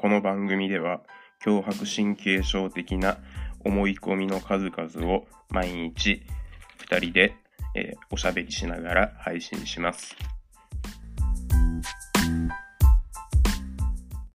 この番組では脅迫神経症的な思い込みの数々を毎日2人で、えーおしゃべりしながら配信します。